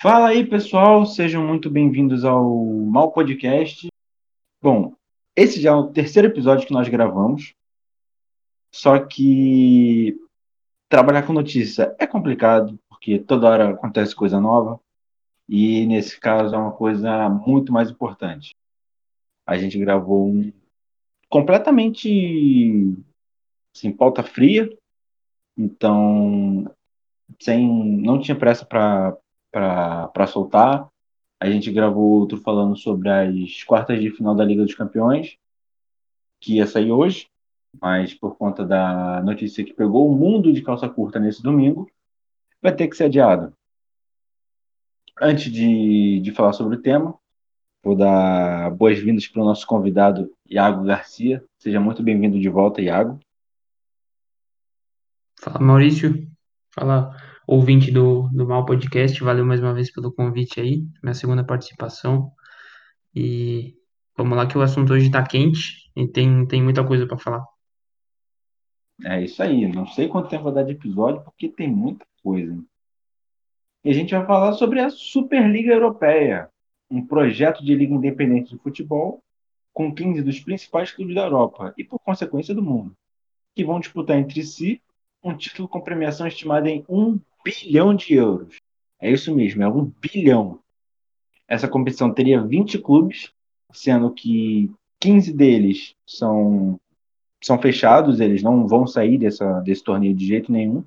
Fala aí, pessoal, sejam muito bem-vindos ao Mal Podcast. Bom, esse já é o terceiro episódio que nós gravamos, só que trabalhar com notícia é complicado, porque toda hora acontece coisa nova, e nesse caso é uma coisa muito mais importante. A gente gravou um completamente sem pauta fria, então sem não tinha pressa para para soltar. A gente gravou outro falando sobre as quartas de final da Liga dos Campeões, que ia sair hoje, mas por conta da notícia que pegou o mundo de calça curta nesse domingo, vai ter que ser adiado. Antes de, de falar sobre o tema, vou dar boas-vindas para o nosso convidado Iago Garcia. Seja muito bem-vindo de volta, Iago. Fala, Maurício. Fala, ouvinte do, do Mal Podcast. Valeu mais uma vez pelo convite aí, minha segunda participação. E vamos lá que o assunto hoje está quente e tem, tem muita coisa para falar. É isso aí. Não sei quanto tempo vai dar de episódio, porque tem muita coisa. E a gente vai falar sobre a Superliga Europeia, um projeto de liga independente de futebol com 15 dos principais clubes da Europa e, por consequência, do mundo, que vão disputar entre si um título com premiação estimada em 1 bilhão de euros. É isso mesmo, é 1 bilhão. Essa competição teria 20 clubes, sendo que 15 deles são, são fechados, eles não vão sair dessa, desse torneio de jeito nenhum,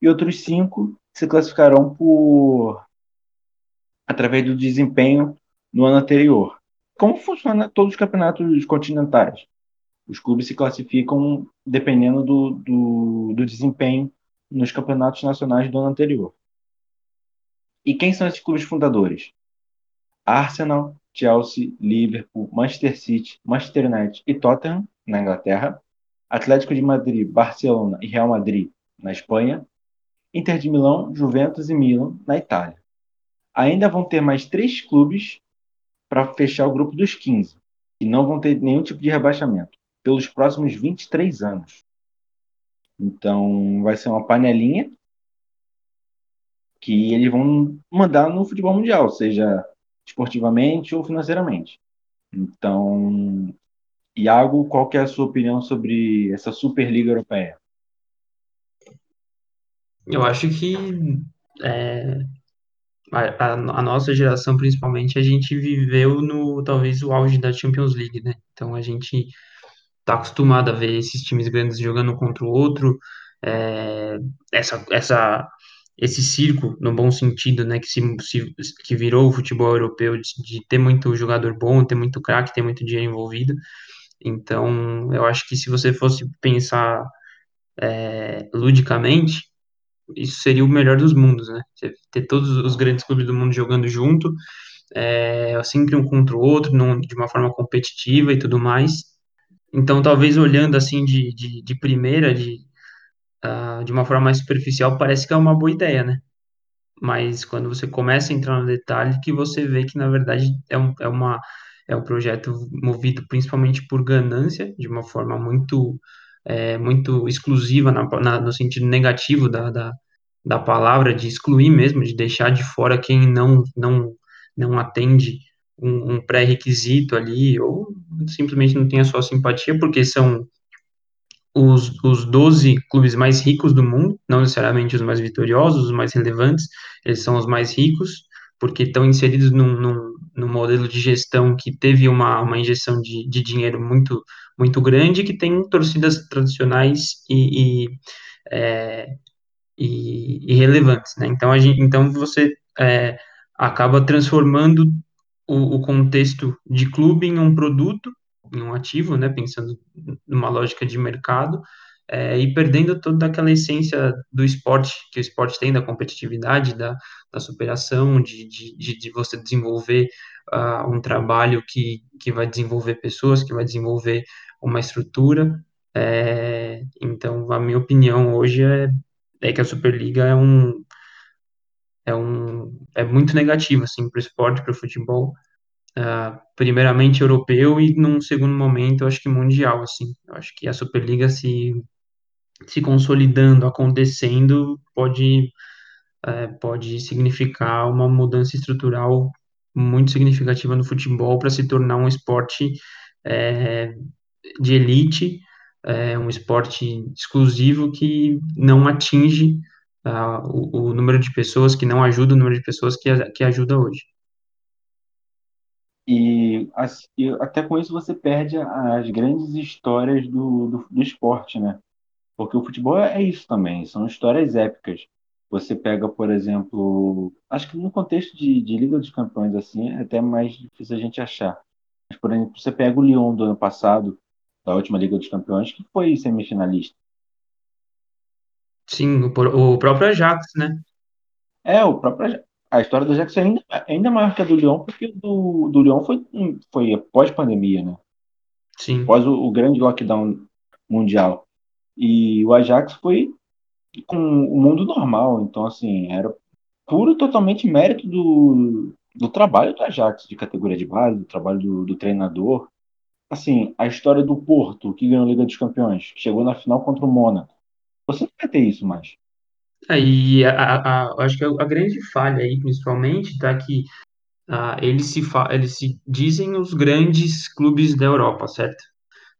e outros 5 se classificarão por através do desempenho no ano anterior. Como funciona todos os campeonatos continentais? Os clubes se classificam dependendo do, do, do desempenho nos campeonatos nacionais do ano anterior. E quem são esses clubes fundadores? Arsenal, Chelsea, Liverpool, Manchester City, Manchester United e Tottenham, na Inglaterra, Atlético de Madrid, Barcelona e Real Madrid, na Espanha, Inter de Milão, Juventus e Milan, na Itália. Ainda vão ter mais três clubes para fechar o grupo dos 15, que não vão ter nenhum tipo de rebaixamento pelos próximos 23 anos. Então, vai ser uma panelinha que eles vão mandar no futebol mundial, seja esportivamente ou financeiramente. Então, Iago, qual é a sua opinião sobre essa Superliga Europeia? Eu acho que é, a, a, nossa geração, principalmente, a gente viveu no talvez o auge da Champions League, né? Então a gente tá acostumado a ver esses times grandes jogando um contra o outro, é, essa, essa, esse circo, no bom sentido, né, que, se, se que virou o futebol europeu, de, de, ter muito jogador bom, ter muito craque, ter muito dinheiro envolvido. Então, eu acho que se você fosse pensar é, ludicamente, isso seria o melhor dos mundos, né? Ter todos os grandes clubes do mundo jogando junto, é, sempre um contra o outro, num, de uma forma competitiva e tudo mais. Então, talvez olhando assim de, de, de primeira, de, uh, de uma forma mais superficial, parece que é uma boa ideia, né? Mas quando você começa a entrar no detalhe, que você vê que, na verdade, é um, é uma, é um projeto movido principalmente por ganância, de uma forma muito, é, muito exclusiva, na, na, no sentido negativo da, da, da palavra, de excluir mesmo, de deixar de fora quem não, não, não atende um, um pré-requisito ali, ou simplesmente não tem a sua simpatia, porque são os, os 12 clubes mais ricos do mundo, não necessariamente os mais vitoriosos, os mais relevantes, eles são os mais ricos, porque estão inseridos num, num, num modelo de gestão que teve uma, uma injeção de, de dinheiro muito, muito grande, que tem torcidas tradicionais e, e, é, e, e relevantes, né? Então, a gente, então você é, acaba transformando o, o contexto de clube em um produto, em um ativo, né, pensando numa lógica de mercado, é, e perdendo toda aquela essência do esporte, que o esporte tem, da competitividade, da, da superação, de, de, de você desenvolver uh, um trabalho que, que vai desenvolver pessoas, que vai desenvolver uma estrutura. É, então, a minha opinião hoje é, é que a Superliga é um, é um é muito negativo assim para o esporte, para o futebol, uh, primeiramente europeu e num segundo momento eu acho que mundial assim. Eu acho que a Superliga se se consolidando, acontecendo, pode é, pode significar uma mudança estrutural muito significativa no futebol para se tornar um esporte é, de elite, é, um esporte exclusivo que não atinge uh, o, o, número de pessoas, que não ajuda o número de pessoas que, que ajuda hoje. E, e, até com isso você perde as grandes histórias do, do, do esporte, né? Porque o futebol é isso também, são histórias épicas. Você pega, por exemplo, acho que no contexto de, de Liga dos Campeões, assim, é até mais difícil a gente achar. Mas, por exemplo, você pega o Lyon do ano passado, da última Liga dos Campeões, que foi semifinalista. Sim, o, o próprio Ajax, né? É, o próprio a história do Ajax é ainda, ainda maior que a do Lyon, porque o do, do Lyon foi, foi pós-pandemia, né? Sim. Após o, o grande lockdown mundial. E o Ajax foi com o mundo normal. Então, assim, era puro totalmente mérito do, do trabalho do Ajax, de categoria de base, do trabalho do, do treinador. Assim, a história do Porto, que ganhou a Liga dos Campeões, chegou na final contra o Mônaco. Você não vai ter isso mais. Aí, é, a, a, acho que a, grande falha aí, principalmente, tá que uh, eles, se eles se dizem os grandes clubes da Europa, certo?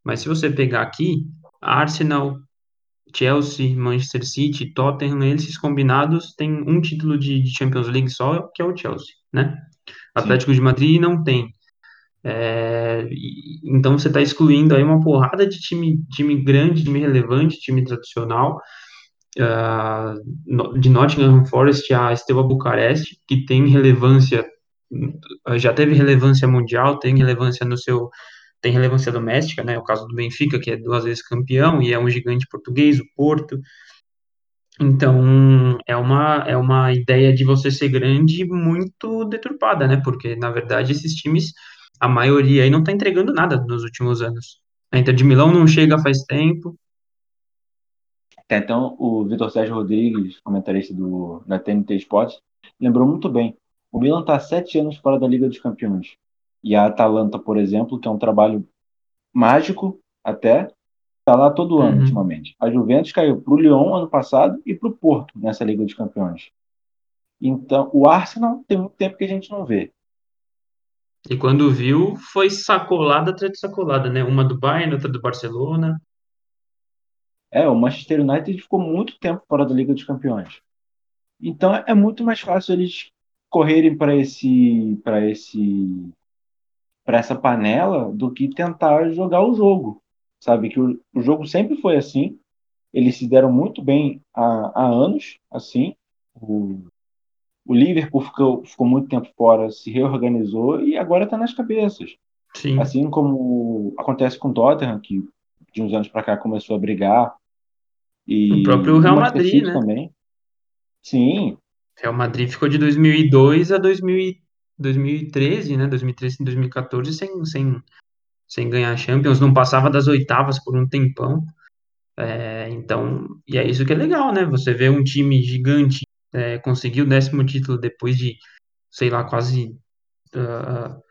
Mas se você pegar aqui, Arsenal, Chelsea, Manchester City, Tottenham, eles combinados têm um título de, de, Champions League só, que é o Chelsea, né? Atlético de Madrid não tem. É, então você está excluindo aí uma porrada de time, time grande, time relevante, time tradicional, uh, de Nottingham Forest a Steaua Bucareste, que tem relevância, já teve relevância mundial, tem relevância no seu tem relevância doméstica, né? O caso do Benfica, que é duas vezes campeão e é um gigante português, o Porto. Então, é uma, é uma ideia de você ser grande muito deturpada, né? Porque, na verdade, esses times, a maioria aí não está entregando nada nos últimos anos. A Inter de Milão não chega faz tempo. É, então, o Vitor Sérgio Rodrigues, comentarista do, da TNT Sports, lembrou muito bem. O Milan está sete anos fora da Liga dos Campeões. E a Atalanta, por exemplo, que é um trabalho mágico até, está lá todo ano Uhum. ultimamente. A Juventus caiu para o Lyon ano passado e para o Porto nessa Liga dos Campeões. Então, o Arsenal tem muito tempo que a gente não vê. E quando viu, foi sacolada atrás de sacolada, né? Uma do Bayern, outra do Barcelona. É, o Manchester United ficou muito tempo fora da Liga dos Campeões. Então é muito mais fácil eles correrem para esse para esse para essa panela do que tentar jogar o jogo. Sabe que o, o jogo sempre foi assim. Eles se deram muito bem há, há anos, assim. O, o Liverpool ficou, ficou muito tempo fora, se reorganizou e agora está nas cabeças. Sim. Assim como acontece com o Tottenham, que de uns anos para cá começou a brigar. E o próprio Real Madrid, né? também. Sim. Real Madrid ficou de 2002 a 2000, 2013, né? 2013 e 2014 sem, sem, sem ganhar Champions, não passava das oitavas por um tempão. É, então, e é isso que é legal, né? Você vê um time gigante é, conseguir o décimo título depois de, sei lá, quase uh,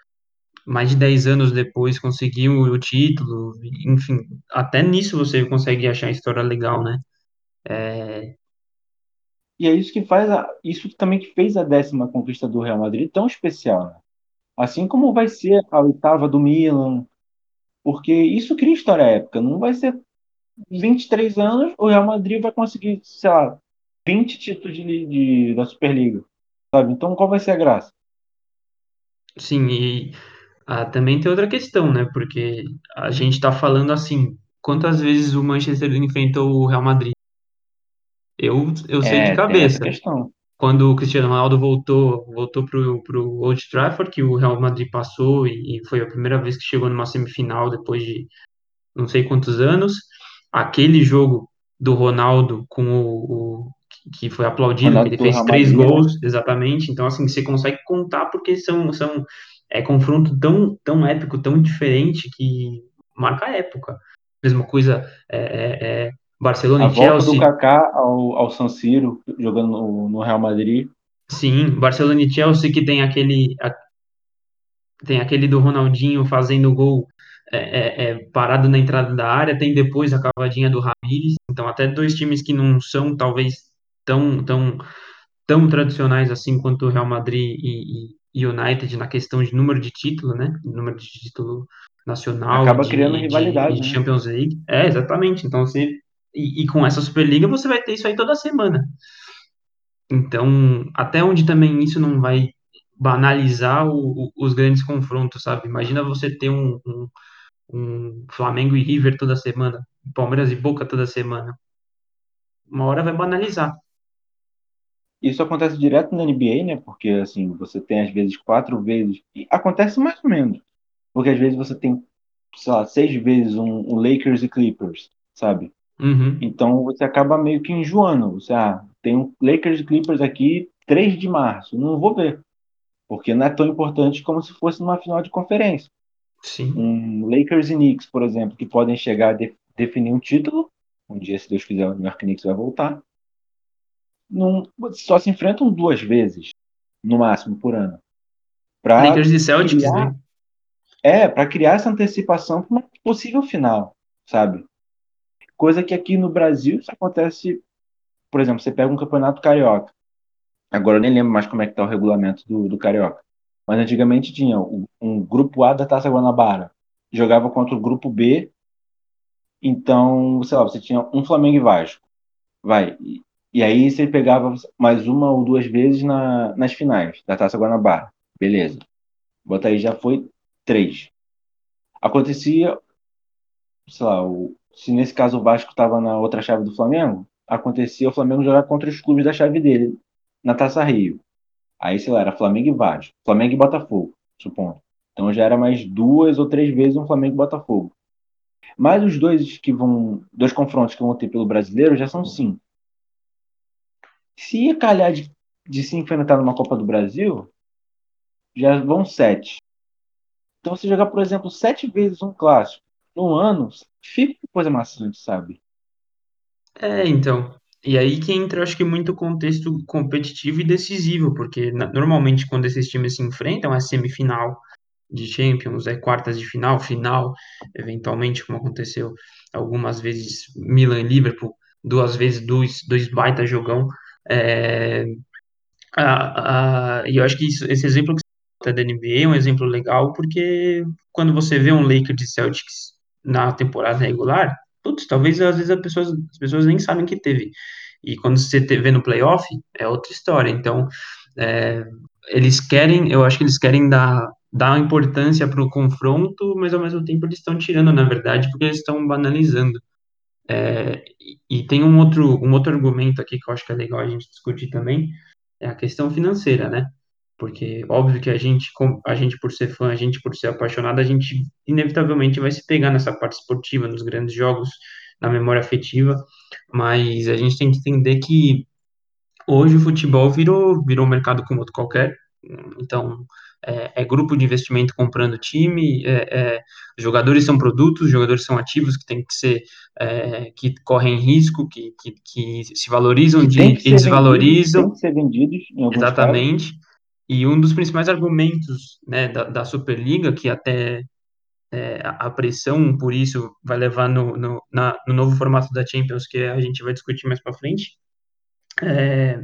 mais de 10 anos depois conseguir o, título, enfim, até nisso você consegue achar a história legal, né? É... E é isso que faz a, isso também que fez a décima conquista do Real Madrid tão especial, né? Assim como vai ser a oitava do Milan, porque isso cria história épica. Não vai ser 23 anos, o Real Madrid vai conseguir, sei lá, 20 títulos de, de, da Superliga. Sabe? Então qual vai ser a graça? Sim, e ah, também tem outra questão, né? Porque a gente está falando assim, quantas vezes o Manchester enfrentou o Real Madrid? Eu, eu sei de É, essa cabeça. Quando o Cristiano Ronaldo voltou, voltou pro, pro Old Trafford, que o Real Madrid passou e, e foi a primeira vez que chegou numa semifinal depois de não sei quantos anos. Aquele jogo do Ronaldo com o, o que foi aplaudido, ele fez três gols, exatamente. Então, assim, você consegue contar porque são, são é confronto tão, tão épico, tão diferente que marca a época. Mesma coisa, é, é, é Barcelona A e volta do. Kaká ao, ao San Siro, jogando no, no Real Madrid. Sim, Barcelona e Chelsea que tem aquele a, tem aquele do Ronaldinho fazendo gol é, é, é, parado na entrada da área, tem depois a cavadinha do Ramires, então até dois times que não são talvez tão tão tão tradicionais assim quanto o Real Madrid e, e United na questão de número de título, né? Número de título nacional Acaba criando de, de, e rivalidade, de né? Champions League. É, exatamente. Então você e, e com essa Superliga você vai ter isso aí toda semana. Então, até onde também isso não vai banalizar o, o, os grandes confrontos, sabe? Imagina você ter um, um, um Flamengo e River toda semana, Palmeiras e Boca toda semana. Uma hora vai banalizar. Isso acontece direto na NBA, né? Porque assim, você tem às vezes quatro vezes. E acontece mais ou menos. Porque às vezes você tem, sei lá, seis vezes um, um Lakers e Clippers, sabe? Uhum, Então você acaba meio que enjoando. Você, ah, tem um Lakers e Clippers aqui 3 de março. Não vou ver. Porque não é tão importante como se fosse numa final de conferência. sim. Um Lakers e Knicks, por exemplo, que podem chegar a de- definir um título. Um dia, se Deus quiser, o New York Knicks vai voltar. Não, só se enfrentam duas vezes, no máximo, por ano. Para Lakers e Celtics, né? criar, é, para criar essa antecipação para uma possível final, sabe? Coisa que aqui no Brasil isso acontece, por exemplo, você pega um campeonato carioca. Agora eu nem lembro mais como é que tá o regulamento do, do carioca. Mas antigamente tinha um, um grupo A da Taça Guanabara. Jogava contra o grupo B. Então, sei lá, você tinha um Flamengo e Vasco. Vai. E, e aí você pegava mais uma ou duas vezes na, nas finais da Taça Guanabara. Beleza. Bota aí, já foi três. Acontecia, sei lá, o, se nesse caso o Vasco estava na outra chave do Flamengo, acontecia o Flamengo jogar contra os clubes da chave dele na Taça Rio. Aí, sei lá, era Flamengo e Vasco. Flamengo e Botafogo, supondo. Então já era mais duas ou três vezes um Flamengo e Botafogo. Mas os dois que vão. Dois confrontos que vão ter pelo brasileiro já são cinco. Se calhar de, de se enfrentar numa Copa do Brasil, já vão sete. Então, se jogar, por exemplo, sete vezes um clássico no ano, fica uma coisa maçante, sabe? É, então. E aí que entra, acho que, muito contexto competitivo e decisivo, porque normalmente quando esses times se enfrentam é semifinal de Champions, é quartas de final, final, eventualmente, como aconteceu algumas vezes Milan e Liverpool, duas vezes dois, dois baita jogão. É, a, a, e eu acho que isso- esse exemplo que você dá da NBA é um exemplo legal, porque quando você vê um Lakers e Celtics na temporada regular, putz, talvez às vezes as pessoas, as pessoas nem sabem que teve. E quando você vê no playoff, é outra história. Então, é, eles querem, eu acho que eles querem dar, dar importância para o confronto, mas ao mesmo tempo eles estão tirando, na verdade, porque eles estão banalizando. É, e tem um outro, um outro argumento aqui que eu acho que é legal a gente discutir também, é a questão financeira, né? Porque óbvio que a gente, a gente por ser fã, a gente por ser apaixonado, a gente inevitavelmente vai se pegar nessa parte esportiva, nos grandes jogos, na memória afetiva, mas a gente tem que entender que Hoje o futebol virou, virou um mercado como outro qualquer. Então, é, é grupo de investimento comprando time, é, é, jogadores são produtos, jogadores são ativos que tem que ser, é, que correm risco, que, que, que se valorizam Que de, que e ser vendidos, tem desvalorizam, que ser vendidos em alguns casos. exatamente. E um dos principais argumentos, né, da, da Superliga, que até é, a a pressão por isso vai levar no, no, na, no novo formato da Champions, que a gente vai discutir mais para frente, é,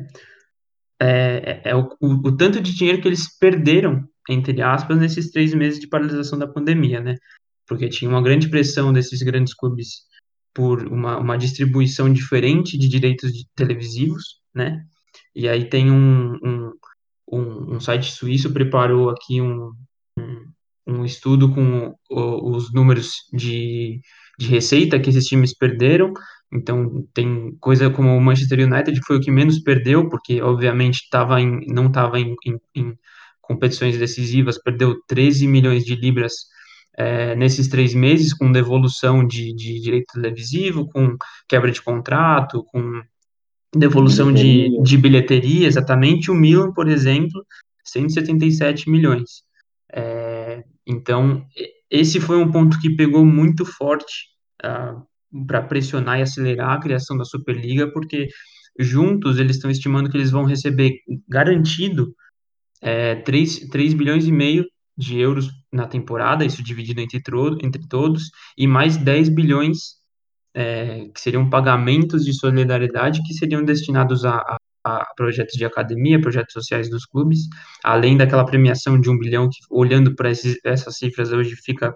é, é o, o, o tanto de dinheiro que eles perderam, entre aspas, nesses três meses de paralisação da pandemia, né? Porque tinha uma grande pressão desses grandes clubes por uma, uma distribuição diferente de direitos de- televisivos, né? E aí tem um, um, um, um site suíço preparou aqui um, um estudo com os números de, de receita que esses times perderam. Então, tem coisa como o Manchester United, que foi o que menos perdeu, porque, obviamente, tava em, não estava em, em, em competições decisivas, perdeu 13 milhões de libras é, nesses três meses, com devolução de, de direito televisivo, com quebra de contrato, com De devolução de, bilheteria, de bilheteria, exatamente. O Milan, por exemplo, 177 milhões. É, então, esse foi um ponto que pegou muito forte para pressionar e acelerar a criação da Superliga, porque juntos eles estão estimando que eles vão receber garantido é, 3, 3 bilhões e meio de euros na temporada, isso dividido entre, entre todos, e mais 10 bilhões é, que seriam pagamentos de solidariedade que seriam destinados a, a a projetos de academia, projetos sociais dos clubes, além daquela premiação de um bilhão que, olhando para essas cifras hoje, fica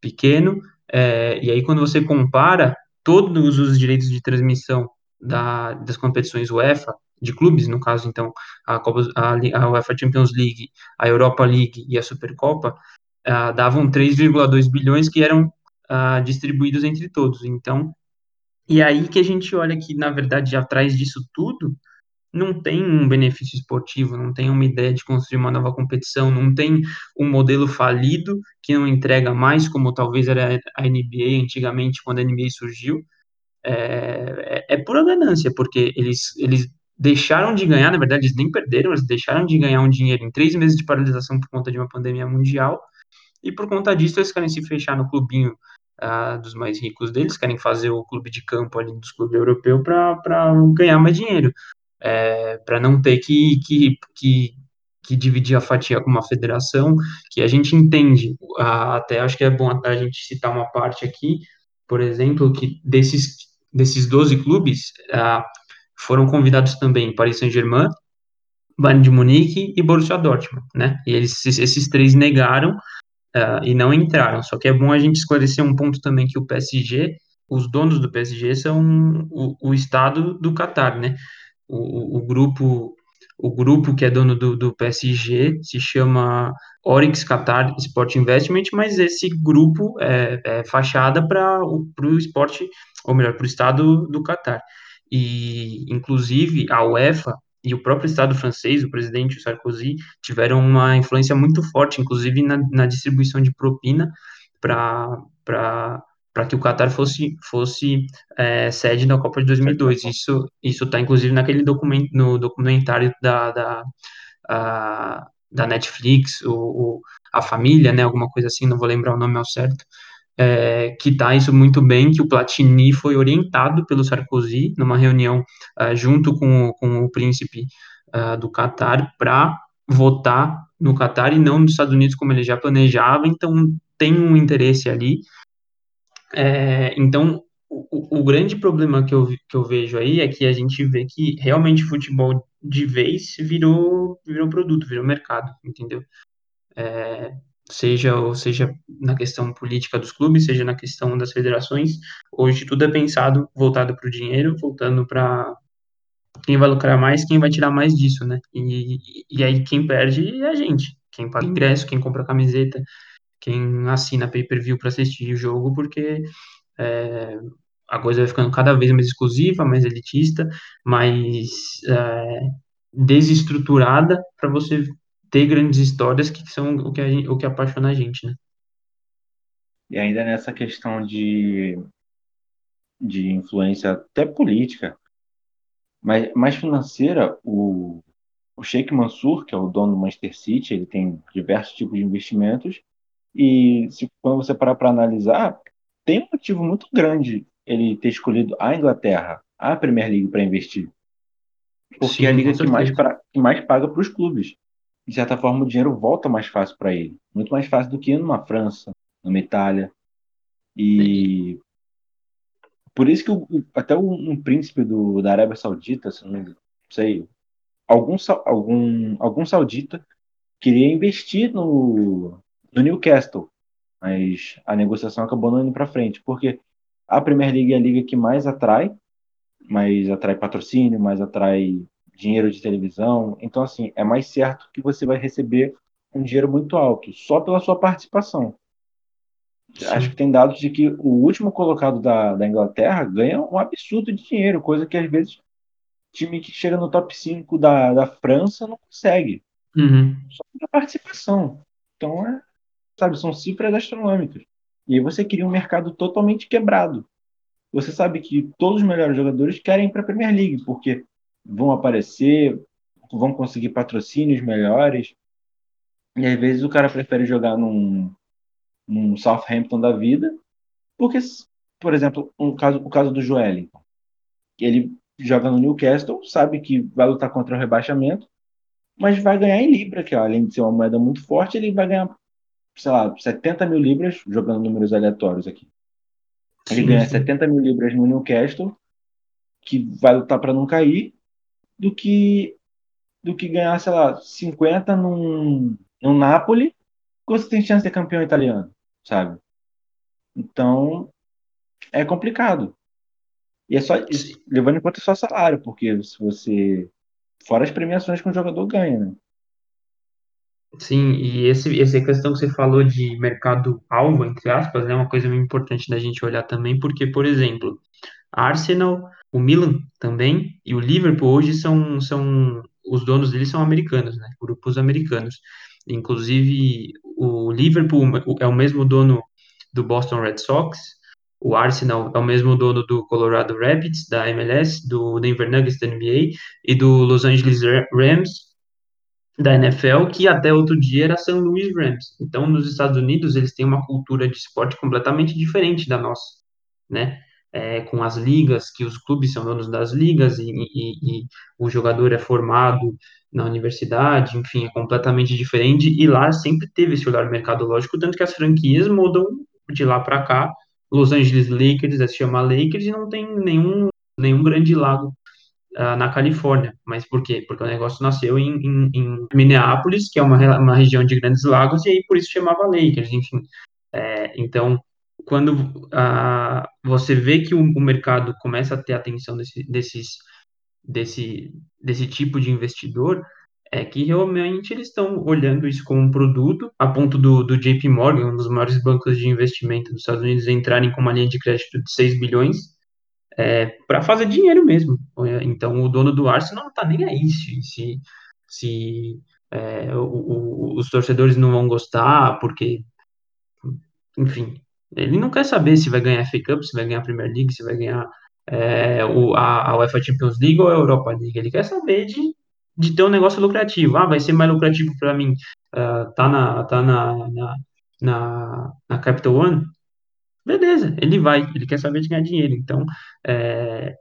pequeno. É, e aí, quando você compara todos os direitos de transmissão da, das competições UEFA, de clubes, no caso, então, a, Copa, a, a UEFA Champions League, a Europa League e a Supercopa, uh, davam 3,2 bilhões que eram uh, distribuídos entre todos. Então, e aí que a gente olha que, na verdade, atrás disso tudo, não tem um benefício esportivo, não tem uma ideia de construir uma nova competição, não tem um modelo falido que não entrega mais, como talvez era a NBA antigamente, quando a NBA surgiu. É, é, é pura ganância, porque eles, eles deixaram de ganhar, na verdade, eles nem perderam, eles deixaram de ganhar um dinheiro em três meses de paralisação por conta de uma pandemia mundial, e por conta disso eles querem se fechar no clubinho uh, dos mais ricos deles, querem fazer o clube de campo ali dos clubes europeus para ganhar mais dinheiro, é, para não ter que, que, que, que, dividir a fatia com uma federação, que a gente entende, até acho que é bom a gente citar uma parte aqui, por exemplo, que desses, desses 12 clubes, foram convidados também Paris Saint-Germain, Bayern de Munique e Borussia Dortmund, né? E eles, esses três negaram uh, e não entraram. Só que é bom a gente esclarecer um ponto também que o PSG, os donos do PSG são o, o Estado do Catar, né? O, o, grupo o grupo que é dono do, do PSG se chama Oryx Qatar Sport Investment, mas esse grupo é, é fachada para o esporte, ou melhor, para o estado do Catar. E, inclusive, a UEFA e o próprio Estado francês, o presidente Sarkozy, tiveram uma influência muito forte, inclusive na, na distribuição de propina para que o Qatar fosse, fosse é, sede da Copa de 2002. Isso está, inclusive, naquele documento, no documentário da, da, a, da Netflix, o, o, A Família, né, alguma coisa assim, não vou lembrar o nome ao certo, é, que está isso muito bem, que o Platini foi orientado pelo Sarkozy numa reunião uh, junto com, com o príncipe uh, do Catar para votar no Catar e não nos Estados Unidos como ele já planejava, então tem um interesse ali. É, então, o, o, grande problema que eu, que eu vejo aí é que a gente vê que realmente futebol de vez virou, virou produto, virou mercado, entendeu? É, seja ou seja na questão política dos clubes, seja na questão das federações. Hoje tudo é pensado voltado para o dinheiro, voltando para quem vai lucrar mais, quem vai tirar mais disso, né? E, e aí quem perde é a gente, quem paga ingresso, quem compra camiseta, quem assina pay-per-view para assistir o jogo, porque é, a coisa vai ficando cada vez mais exclusiva, mais elitista, mais é, desestruturada para você ter grandes histórias que são o que, a gente, o que apaixona a gente, né? E ainda nessa questão de, de influência até política, mas mais financeira, o, o Sheikh Mansour, que é o dono do Manchester City, ele tem diversos tipos de investimentos, e se, quando você parar para analisar, tem um motivo muito grande ele ter escolhido a Inglaterra, a Premier League, para investir. Porque Sim, é a liga que mais, pra, que mais paga para os clubes de certa forma, o dinheiro volta mais fácil para ele. Muito mais fácil do que numa França, numa Itália. E por isso que o, até um, um príncipe do, da Arábia Saudita, se não sei, algum, algum, algum saudita queria investir no, no Newcastle, mas a negociação acabou não indo para frente, porque a Premier League é a liga que mais atrai, mais atrai patrocínio, mais atrai dinheiro de televisão. Então, assim, é mais certo que você vai receber um dinheiro muito alto, só pela sua participação. Sim. Acho que tem dados de que o último colocado da, da Inglaterra ganha um absurdo de dinheiro, coisa que às vezes time que chega no top 5 da, da França não consegue. Uhum. Só pela participação. Então, é, sabe, são cifras astronômicas. E aí você cria um mercado totalmente quebrado. Você sabe que todos os melhores jogadores querem ir para a Premier League, porque vão aparecer, vão conseguir patrocínios melhores. E às vezes o cara prefere jogar num, num Southampton da vida, porque, por exemplo, um caso, o caso do Joelinton, ele joga no Newcastle, sabe que vai lutar contra o rebaixamento, mas vai ganhar em Libra, que além de ser uma moeda muito forte, ele vai ganhar, sei lá, 70 mil libras, jogando números aleatórios aqui. Ele sim, ganha sim. 70 mil libras no Newcastle, que vai lutar para não cair, do que do que ganhar, sei lá, 50 num, num Napoli, você tem chance de ser campeão italiano, sabe? Então, é complicado. E é só levando em conta só salário, porque se você. Fora as premiações que o jogador ganha, né? Sim, e esse, essa questão que você falou de mercado-alvo, entre aspas, é uma coisa muito importante da gente olhar também, porque, por exemplo, Arsenal, o Milan também e o Liverpool hoje são, são os donos deles são americanos, né? Grupos americanos. Inclusive, o Liverpool é o mesmo dono do Boston Red Sox, o Arsenal é o mesmo dono do Colorado Rapids, da MLS, do Denver Nuggets da NBA e do Los Angeles Rams da NFL, que até outro dia era St. Louis Rams. Então, nos Estados Unidos, eles têm uma cultura de esporte completamente diferente da nossa, né? É, com as ligas, que os clubes são donos das ligas e, e, e, o jogador é formado na universidade, enfim, é completamente diferente. E lá sempre teve esse olhar mercadológico, tanto que as franquias mudam de lá para cá. Los Angeles Lakers é se chama Lakers e não tem nenhum, nenhum grande lago uh, na Califórnia. Mas por quê? Porque o negócio nasceu em, em, em Minneapolis, que é uma, uma região de grandes lagos, e aí por isso chamava Lakers, enfim. É, então, quando uh, você vê que o, o, mercado começa a ter atenção desse, desses, desse, desse tipo de investidor, é que realmente eles estão olhando isso como um produto, a ponto do, do JP Morgan, um dos maiores bancos de investimento dos Estados Unidos, entrarem com uma linha de crédito de 6 bilhões, é, para fazer dinheiro mesmo. Então, o dono do Arsenal não está nem aí se, se, se é, o, o, os torcedores não vão gostar, porque, enfim, ele não quer saber se vai ganhar FA Cup, se vai ganhar Premier League, se vai ganhar é, o, a, a UEFA Champions League ou a Europa League. Ele quer saber de, de ter um negócio lucrativo. Ah, vai ser mais lucrativo para mim. Uh, tá na, tá na, na, na, na Capital One? Beleza, ele vai, ele quer saber de ganhar dinheiro. Então, é,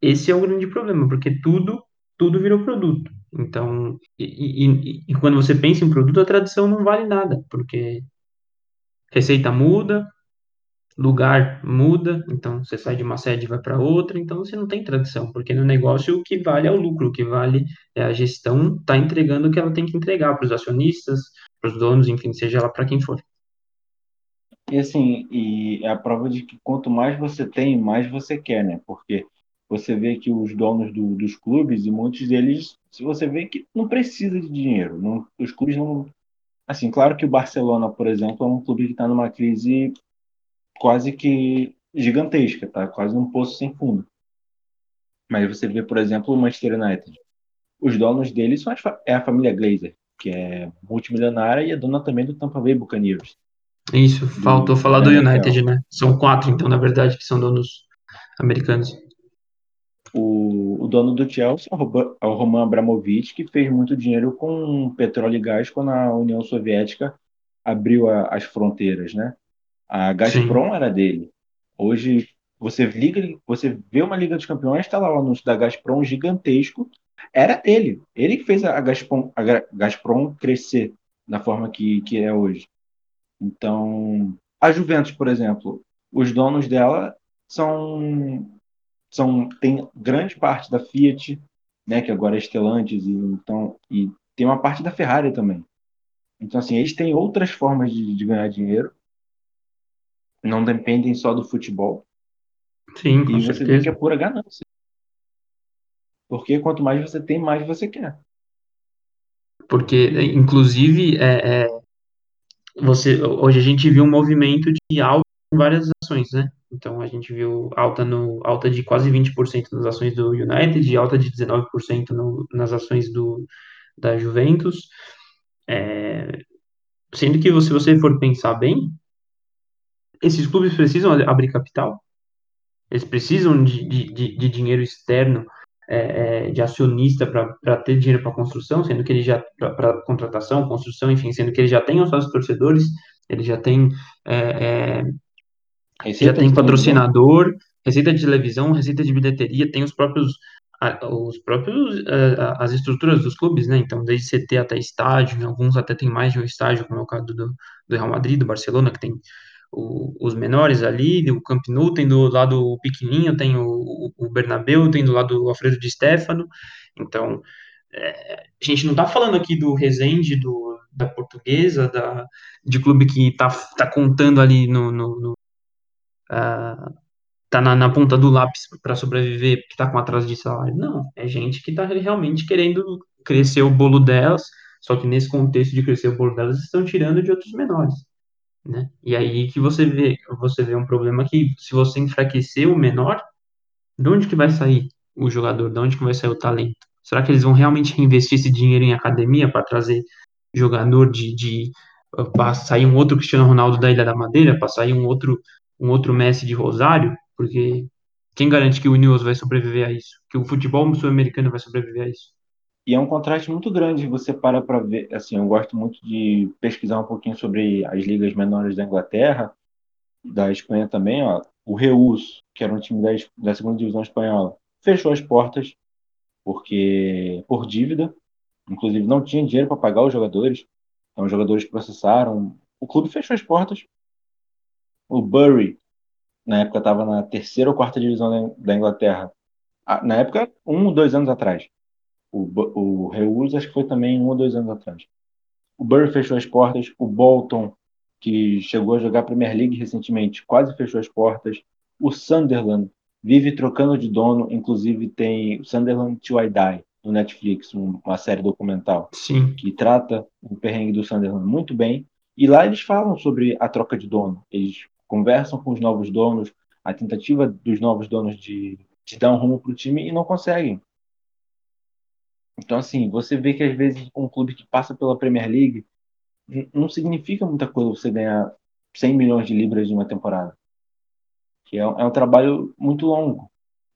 esse é o grande problema, porque tudo, tudo virou produto. Então, e, e, e quando você pensa em produto, a tradição não vale nada, porque receita muda, lugar muda, então você sai de uma sede e vai para outra, então você não tem tradição, porque no negócio o que vale é o lucro, o que vale é a gestão tá entregando o que ela tem que entregar para os acionistas, para os donos, enfim, seja lá para quem for. E assim, e é a prova de que quanto mais você tem, mais você quer, né? Porque você vê que os donos do, dos clubes, e muitos deles, se você vê que não precisa de dinheiro, não, os clubes não. Assim, claro que o Barcelona, por exemplo, é um clube que está numa crise quase que gigantesca, tá? Quase num poço sem fundo. Mas você vê, por exemplo, o Manchester United. Os donos deles são a, é a família Glazer, que é multimilionária e é dona também do Tampa Bay Buccaneers. Isso, do, faltou falar do United, né? São quatro, então, na verdade, que são donos americanos. O, o dono do Chelsea é o Roman Abramovich, que fez muito dinheiro com petróleo e gás quando a União Soviética abriu a, as fronteiras, né? A Gazprom Sim. era dele. Hoje você liga, você vê uma Liga dos Campeões, está lá o anúncio da Gazprom gigantesco, era dele. Ele que fez a Gazprom, a Gazprom crescer da forma que, que é hoje. Então, a Juventus, por exemplo, os donos dela são são tem grande parte da Fiat, né, que agora é Stellantis e então e tem uma parte da Ferrari também. Então assim, eles têm outras formas de, de ganhar dinheiro, não dependem só do futebol. Sim, com E você vê que certeza. é pura ganância. Porque quanto mais você tem, mais você quer. Porque, inclusive, é, é, você, hoje a gente viu um movimento de alta em várias ações, né? Então, a gente viu alta, no, alta de quase 20% nas ações do United, e alta de 19% no, nas ações do, da Juventus. É, sendo que, se você for pensar bem, esses clubes precisam abrir capital, eles precisam de, de, de dinheiro externo é, é, de acionista para ter dinheiro para construção, sendo que ele já para contratação, construção, enfim, sendo que ele já tem os seus torcedores, ele já tem é, é, já tem patrocinador, receita de televisão, receita de bilheteria, tem os próprios os próprios as estruturas dos clubes, né? Então, desde CT até estádio, alguns até tem mais de um estádio, como é o caso do, do Real Madrid, do Barcelona, que tem o, os menores ali, o Camp Nou tem do lado o pequenininho, tem o, o Bernabéu, tem do lado o Alfredo Di Stefano, então é, a gente não está falando aqui do Resende, do, da Portuguesa, da, de clube que está tá contando ali no, no, no uh, tá na, na, ponta do lápis para sobreviver, porque está com atraso de salário. Não, é gente que está realmente querendo crescer o bolo delas, só que nesse contexto de crescer o bolo delas, estão tirando de outros menores. Né? E aí que você vê, você vê um problema que se você enfraquecer o menor, de onde que vai sair o jogador? De onde que vai sair o talento? Será que eles vão realmente investir esse dinheiro em academia para trazer jogador de, de para sair um outro Cristiano Ronaldo da Ilha da Madeira, para sair um outro um outro Messi de Rosário? Porque quem garante que o News vai sobreviver a isso? Que o futebol sul-americano vai sobreviver a isso? E é um contraste muito grande, você para para ver, assim, eu gosto muito de pesquisar um pouquinho sobre as ligas menores da Inglaterra, da Espanha também, ó. O Reus, que era um time da, da segunda divisão espanhola, fechou as portas porque por dívida, inclusive não tinha dinheiro para pagar os jogadores, então os jogadores processaram, o clube fechou as portas. O Bury, na época estava na terceira ou quarta divisão da Inglaterra, na época um ou dois anos atrás. O, o Reus acho que foi também um ou dois anos atrás. O Bury fechou as portas, o Bolton que chegou a jogar Premier League recentemente, quase fechou as portas. O Sunderland vive trocando de dono, inclusive tem o Sunderland to I Die no Netflix, uma série documental Sim. que trata o perrengue do Sunderland muito bem. E lá eles falam sobre a troca de dono. Eles conversam com os novos donos, a tentativa dos novos donos de, de dar um rumo para o time e não conseguem. Então, assim, você vê que às vezes um clube que passa pela Premier League não significa muita coisa você ganhar 100 milhões de libras de uma temporada. Que é, é um trabalho muito longo.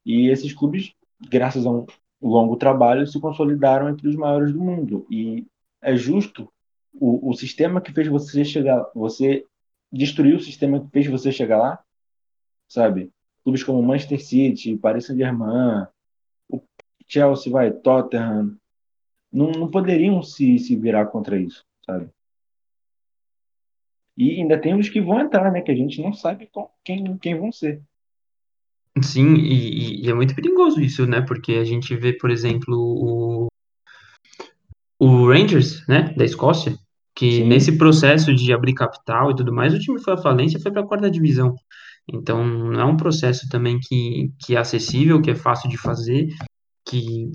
E esses clubes, graças a um longo trabalho, se consolidaram entre os maiores do mundo. E é justo o, o sistema que fez você chegar, você destruiu o sistema que fez você chegar lá, sabe? Clubes como Manchester City, Paris Saint-Germain, Chelsea, vai, Tottenham, não, não poderiam se, se virar contra isso, sabe? E ainda tem os que vão entrar, né? Que a gente não sabe quem, quem vão ser. Sim, e, e é muito perigoso isso, né? Porque a gente vê, por exemplo, o, o Rangers, né, da Escócia, que Sim. nesse processo de abrir capital e tudo mais, o time foi à falência, foi para a quarta divisão. Então, não é um processo também que, que é acessível, que é fácil de fazer, que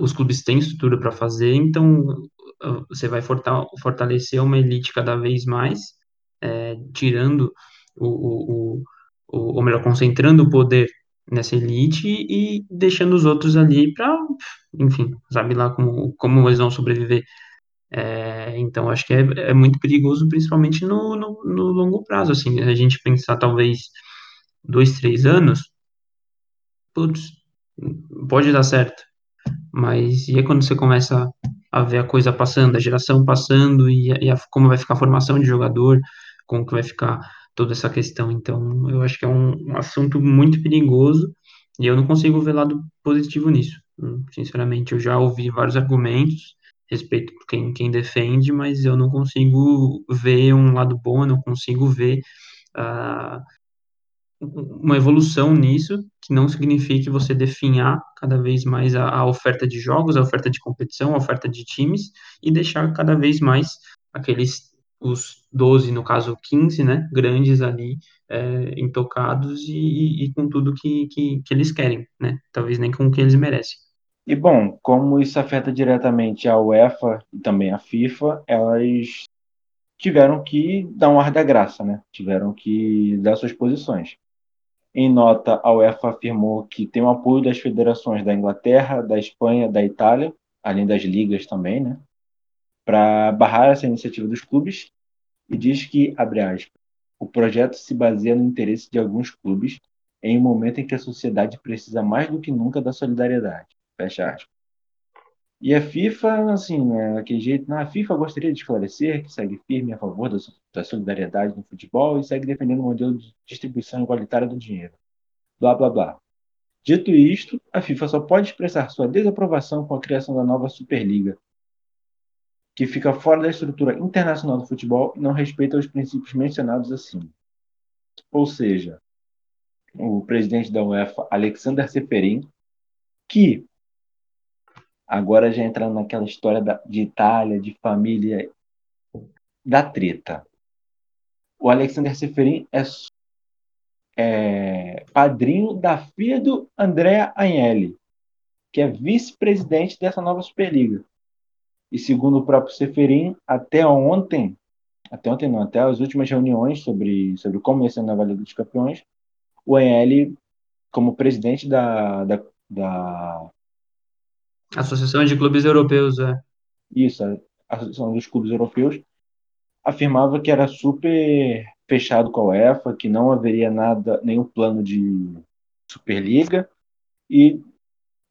os clubes têm estrutura para fazer, então uh, você vai fortalecer uma elite cada vez mais, é, tirando o, o, o, ou melhor, concentrando o poder nessa elite e deixando os outros ali para, enfim, sabe lá como, como eles vão sobreviver. É, então, acho que é, é muito perigoso, principalmente no, no, no, longo prazo, assim, a gente pensar talvez dois, três anos, putz, pode dar certo, mas e é quando você começa a ver a coisa passando, a geração passando e, e a, como vai ficar a formação de jogador, como que vai ficar toda essa questão. Então, eu acho que é um, um assunto muito perigoso e eu não consigo ver lado positivo nisso. Sinceramente, eu já ouvi vários argumentos respeito quem, quem defende, mas eu não consigo ver um lado bom, eu não consigo ver uh, uma evolução nisso, que não signifique você definhar cada vez mais a, a, oferta de jogos, a oferta de competição, a oferta de times, e deixar cada vez mais aqueles, os 12, no caso 15, né, grandes ali, é, intocados e, e, com tudo que, que, que eles querem, né, talvez nem com o que eles merecem. E bom, como isso afeta diretamente a UEFA e também a FIFA, elas tiveram que dar um ar da graça, né? Tiveram que dar suas posições. Em nota, a UEFA afirmou que tem o apoio das federações da Inglaterra, da Espanha, da Itália, além das ligas também, né, para barrar essa iniciativa dos clubes e diz que, abre aspas, o projeto se baseia no interesse de alguns clubes em um momento em que a sociedade precisa mais do que nunca da solidariedade. Fecha aspas. E a FIFA, assim, né, daquele jeito, na FIFA gostaria de esclarecer que segue firme a favor da, da solidariedade no futebol e segue defendendo o modelo de distribuição igualitária do dinheiro. Blá, blá, blá. Dito isto, a FIFA só pode expressar sua desaprovação com a criação da nova Superliga, que fica fora da estrutura internacional do futebol e não respeita os princípios mencionados acima. ou seja, o presidente da UEFA, Alexander Seferin, que agora já entrando naquela história da, de Itália, de família, da treta. O Alexander Seferin é, é padrinho da filha do Andrea Agnelli, que é vice-presidente dessa nova Superliga. E segundo o próprio Seferin, até ontem, até ontem não, até as últimas reuniões sobre, sobre como ia ser a nova Liga dos Campeões, o Agnelli, como presidente da, da, da Associação de Clubes Europeus, é. Isso, a Associação dos Clubes Europeus afirmava que era super fechado com a UEFA, que não haveria nada, nenhum plano de Superliga. E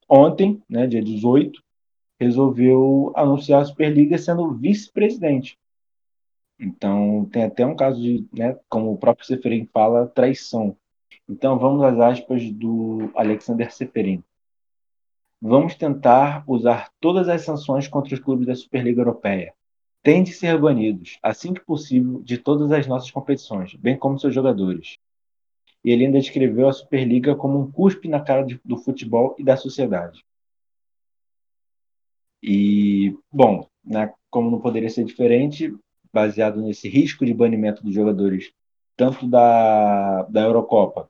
ontem, né, dia 18, resolveu anunciar a Superliga sendo vice-presidente. Então, tem até um caso de, né, como o próprio Seferin fala, traição. Então, vamos às aspas do Alexander Seferin. Vamos tentar usar todas as sanções contra os clubes da Superliga Europeia. Têm de ser banidos, assim que possível, de todas as nossas competições, bem como seus jogadores. E ele ainda descreveu a Superliga como um cuspe na cara do futebol e da sociedade. E, bom, né, como não poderia ser diferente, baseado nesse risco de banimento dos jogadores, tanto da, da Eurocopa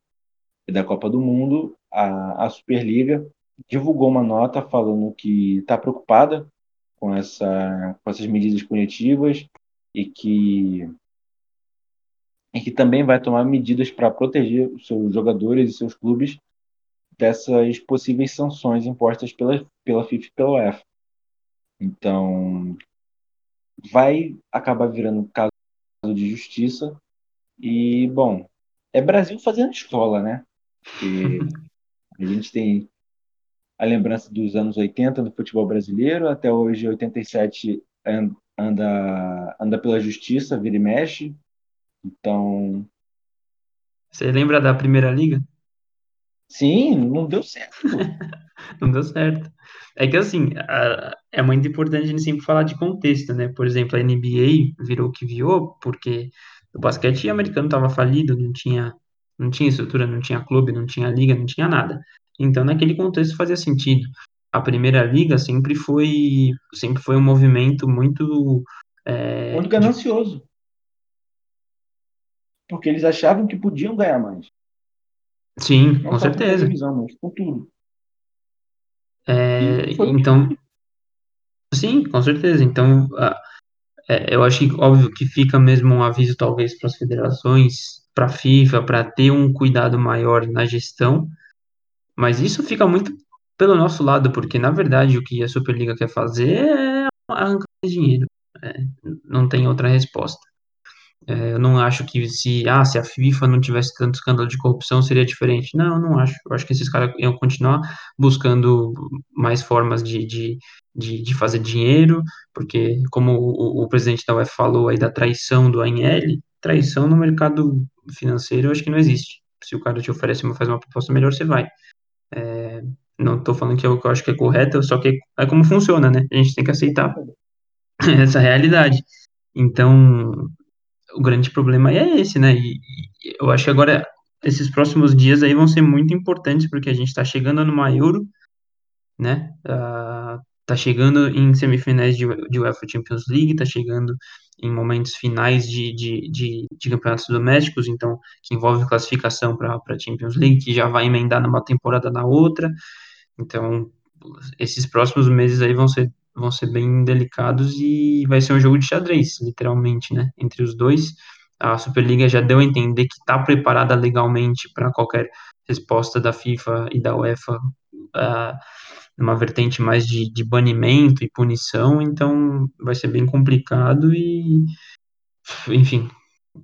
e da Copa do Mundo, a, a Superliga divulgou uma nota falando que está preocupada com, essa, com essas medidas punitivas e que, e que também vai tomar medidas para proteger os seus jogadores e seus clubes dessas possíveis sanções impostas pela, pela FIFA e pela UEFA. Então, vai acabar virando caso de justiça. E, bom, é Brasil fazendo escola, né? Porque a gente tem a lembrança dos anos 80 do futebol brasileiro, até hoje 87 anda, anda pela justiça, vira e mexe. Então. Você lembra da primeira liga? Sim, não deu certo. não deu certo. É que assim, é muito importante a gente sempre falar de contexto, né? Por exemplo, a NBA virou o que virou porque o basquete americano estava falido, não tinha, não tinha estrutura, não tinha clube, não tinha liga, não tinha nada. Então, naquele contexto fazia sentido. A primeira liga sempre foi, sempre foi um movimento muito é, muito ganancioso. De... Porque eles achavam que podiam ganhar mais. Sim, Não com certeza. Com mas com tudo. É, então, sim, com certeza. Então, é, eu acho que óbvio que fica mesmo um aviso talvez para as federações, para a FIFA, para ter um cuidado maior na gestão mas isso fica muito pelo nosso lado, porque na verdade o que a Superliga quer fazer é arrancar dinheiro. É, não tem outra resposta. É, eu não acho que se, ah, se a FIFA não tivesse tanto escândalo de corrupção seria diferente. Não, não acho. Eu acho que esses caras iam continuar buscando mais formas de, de, de, de fazer dinheiro, porque como o, o, presidente da UEFA falou aí da traição do ANL, traição no mercado financeiro eu acho que não existe. Se o cara te oferece uma, faz uma proposta melhor, você vai. É, não estou falando que é o que eu acho que é correto, só que é como funciona, né? A gente tem que aceitar essa realidade. Então, o grande problema é esse, né? E, e eu acho que agora esses próximos dias aí vão ser muito importantes porque a gente está chegando numa Euro, né? Uh, tá chegando em semifinais de, de UEFA Champions League, tá chegando em momentos finais de, de, de, de campeonatos domésticos, então, que envolve classificação para a Champions League, que já vai emendar numa temporada na outra. Então, esses próximos meses aí vão ser, vão ser bem delicados e vai ser um jogo de xadrez, literalmente, né? Entre os dois. A Superliga já deu a entender que está preparada legalmente para qualquer resposta da FIFA e da UEFA. Uh, uma vertente mais de, de banimento e punição, então vai ser bem complicado e, enfim,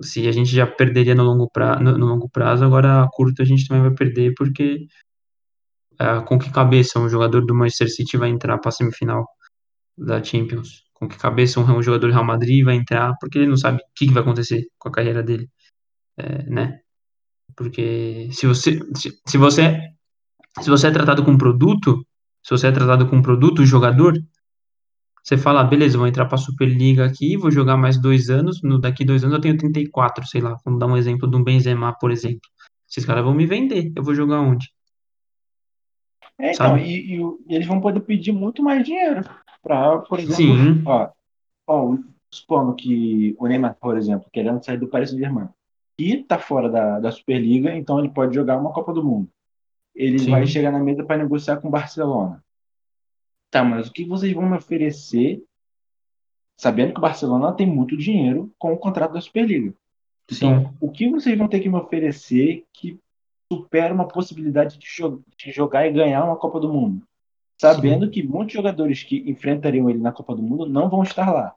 se a gente já perderia no longo, pra, no, no longo prazo, agora a curto a gente também vai perder, porque uh, com que cabeça um jogador do Manchester City vai entrar para a semifinal da Champions? Com que cabeça um, um jogador do Real Madrid vai entrar? Porque ele não sabe o que, que vai acontecer com a carreira dele, é, né? Porque se você, se, se você se você é tratado como produto, se você é tratado como produto, jogador, Você fala, beleza, vou entrar para a Superliga aqui, vou jogar mais dois anos, no, daqui dois anos eu tenho 34, sei lá, vamos dar um exemplo de um Benzema, por exemplo. Esses caras vão me vender, eu vou jogar onde? É, então, e, e o- e eles vão poder pedir muito mais dinheiro para, por exemplo, Sim, ó, ó, supondo que o Neymar, por exemplo, querendo sair do Paris Saint-Germain, e está fora da, da Superliga, então ele pode jogar uma Copa do Mundo. Ele vai sim, chegar na mesa para negociar com o Barcelona. Tá, mas o que vocês vão me oferecer, sabendo que o Barcelona tem muito dinheiro com o contrato da Superliga? Então, sim, o que vocês vão ter que me oferecer que supera uma possibilidade de, jo- de jogar e ganhar uma Copa do Mundo? Sabendo sim. que muitos jogadores que enfrentariam ele na Copa do Mundo não vão estar lá.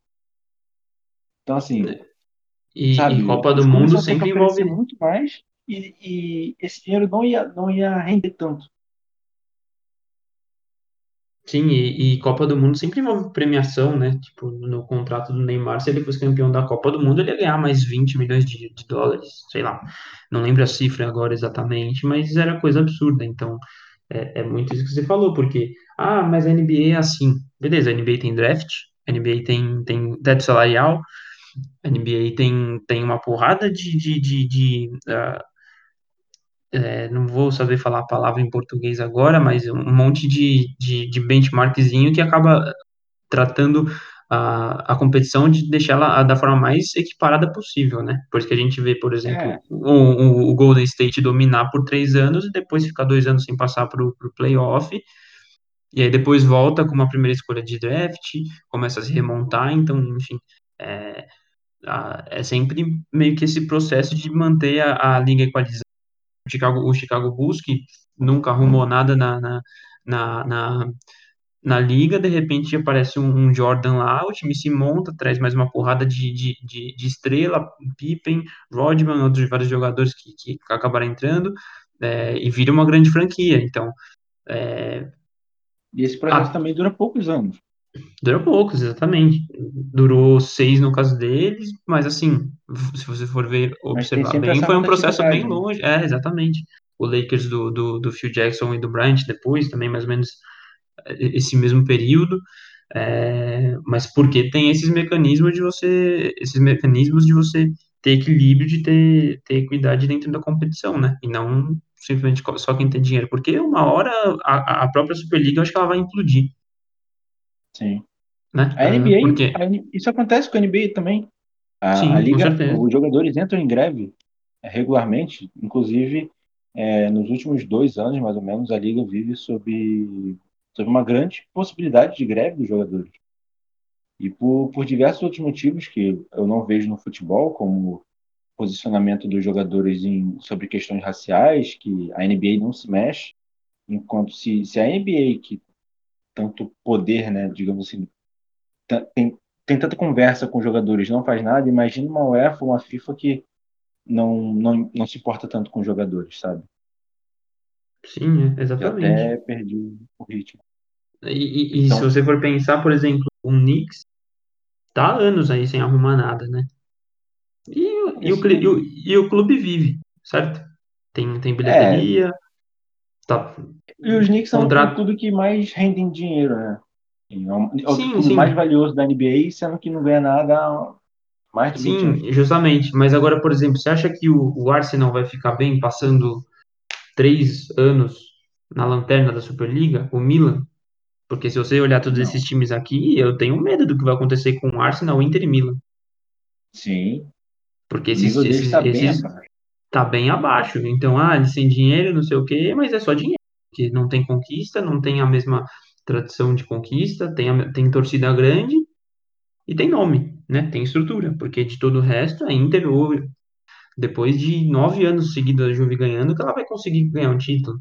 Então, assim, E, e sabe, Copa do Mundo sempre envolve muito mais e, e esse dinheiro não ia, não ia render tanto. Sim, e, e Copa do Mundo sempre envolve premiação, né? Tipo, no contrato do Neymar, se ele fosse campeão da Copa do Mundo, ele ia ganhar mais 20 milhões de, de dólares, sei lá. Não lembro a cifra agora exatamente, mas era coisa absurda. Então, é, é muito isso que você falou, porque, ah, mas a NBA é assim. Beleza, a NBA tem draft, a NBA tem, tem teto salarial, a NBA tem, tem uma porrada de, de, de, de, ah, é, não vou saber falar a palavra em português agora, mas um monte de, de, de benchmarkzinho que acaba tratando a, a competição de deixá-la da forma mais equiparada possível, né? Por isso que a gente vê, por exemplo, É, o, o, Golden State dominar por três anos e depois ficar dois anos sem passar para o playoff, e aí depois volta com uma primeira escolha de draft, começa a se remontar, então, enfim, é, é sempre meio que esse processo de manter a, a liga equalizada. O Chicago, o Chicago Bulls, que nunca arrumou nada na, na, na, na na liga, de repente aparece um, um Jordan lá, o time se monta, traz mais uma porrada de, de, de, de estrela, Pippen, Rodman, outros vários jogadores que, que acabaram entrando, é, e vira uma grande franquia. Então, é, e esse processo a, também dura poucos anos. Durou poucos, exatamente. Durou seis no caso deles, mas assim, se você for ver, observar bem, foi um processo bem longe. É, exatamente. O Lakers do, do, do Phil Jackson e do Bryant depois, também mais ou menos esse mesmo período, é, mas porque tem esses mecanismos de você, esses mecanismos de você ter equilíbrio, de ter, ter equidade dentro da competição, né? E não simplesmente só quem tem dinheiro, porque uma hora a, a própria Superliga eu acho que ela vai implodir, Sim. né? A NBA, porque a isso acontece com a NBA também. A, a sim, com liga, os jogadores entram em greve é, regularmente, inclusive é, nos últimos dois anos, mais ou menos, a liga vive sob, sob uma grande possibilidade de greve dos jogadores. E por, por diversos outros motivos que eu não vejo no futebol, como posicionamento dos jogadores em, sobre questões raciais, que a NBA não se mexe, enquanto se, se a NBA, que tanto poder, né, digamos assim, tem, tem tanta conversa com os jogadores, não faz nada, imagina uma UEFA, uma FIFA que não, não, não se importa tanto com os jogadores, sabe? Sim, é, exatamente. até perdi o ritmo. E, e, e se Então, você for pensar, por exemplo, o Knicks tá há anos aí sem arrumar nada, né? E, o- e, o, e, o, e o clube vive, certo? Tem, tem é. Tá, E os Knicks são o contrato. clube que mais rendem dinheiro, né? É o é o Sim, clube mais sim, valioso da NBA, sendo que não ganha nada mais de 20 anos. sim, justamente. Mas agora, por exemplo, você acha que o, o Arsenal vai ficar bem passando três anos na lanterna da Superliga? O Milan? Porque se você olhar todos esses Não. times aqui, eu tenho medo do que vai acontecer com o Arsenal, Inter e Milan. Sim, Porque esses, deles esses, esses. Tá bem abaixo. Então, ah, têm dinheiro, não sei o quê, mas é só dinheiro. Porque não tem conquista, não tem a mesma tradição de conquista, tem, a- tem torcida grande e tem nome, né? Tem estrutura. Porque de todo o resto, a Inter, ou- depois de nove anos seguidos a Juve ganhando, que ela vai conseguir ganhar um título.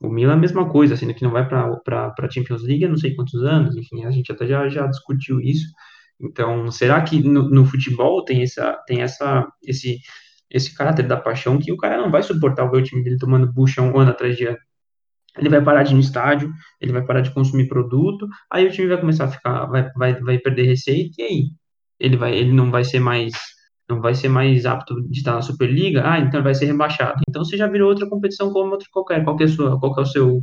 O Milan é a mesma coisa, sendo que não vai para a Champions League há não sei quantos anos, enfim, a gente até já, já discutiu isso. Então, será que no, no futebol tem essa, tem essa, esse, esse caráter da paixão que o cara não vai suportar ver o time dele tomando bucha um ano atrás de ano? Ele vai parar de ir no estádio, ele vai parar de consumir produto, aí o time vai começar a ficar, vai, vai, vai perder receita, e aí? Ele vai, ele não vai ser mais, não vai ser mais apto de estar na Superliga, ah, então vai ser rebaixado. Então você já virou outra competição como outra qualquer. Qual é a sua, qual é o seu,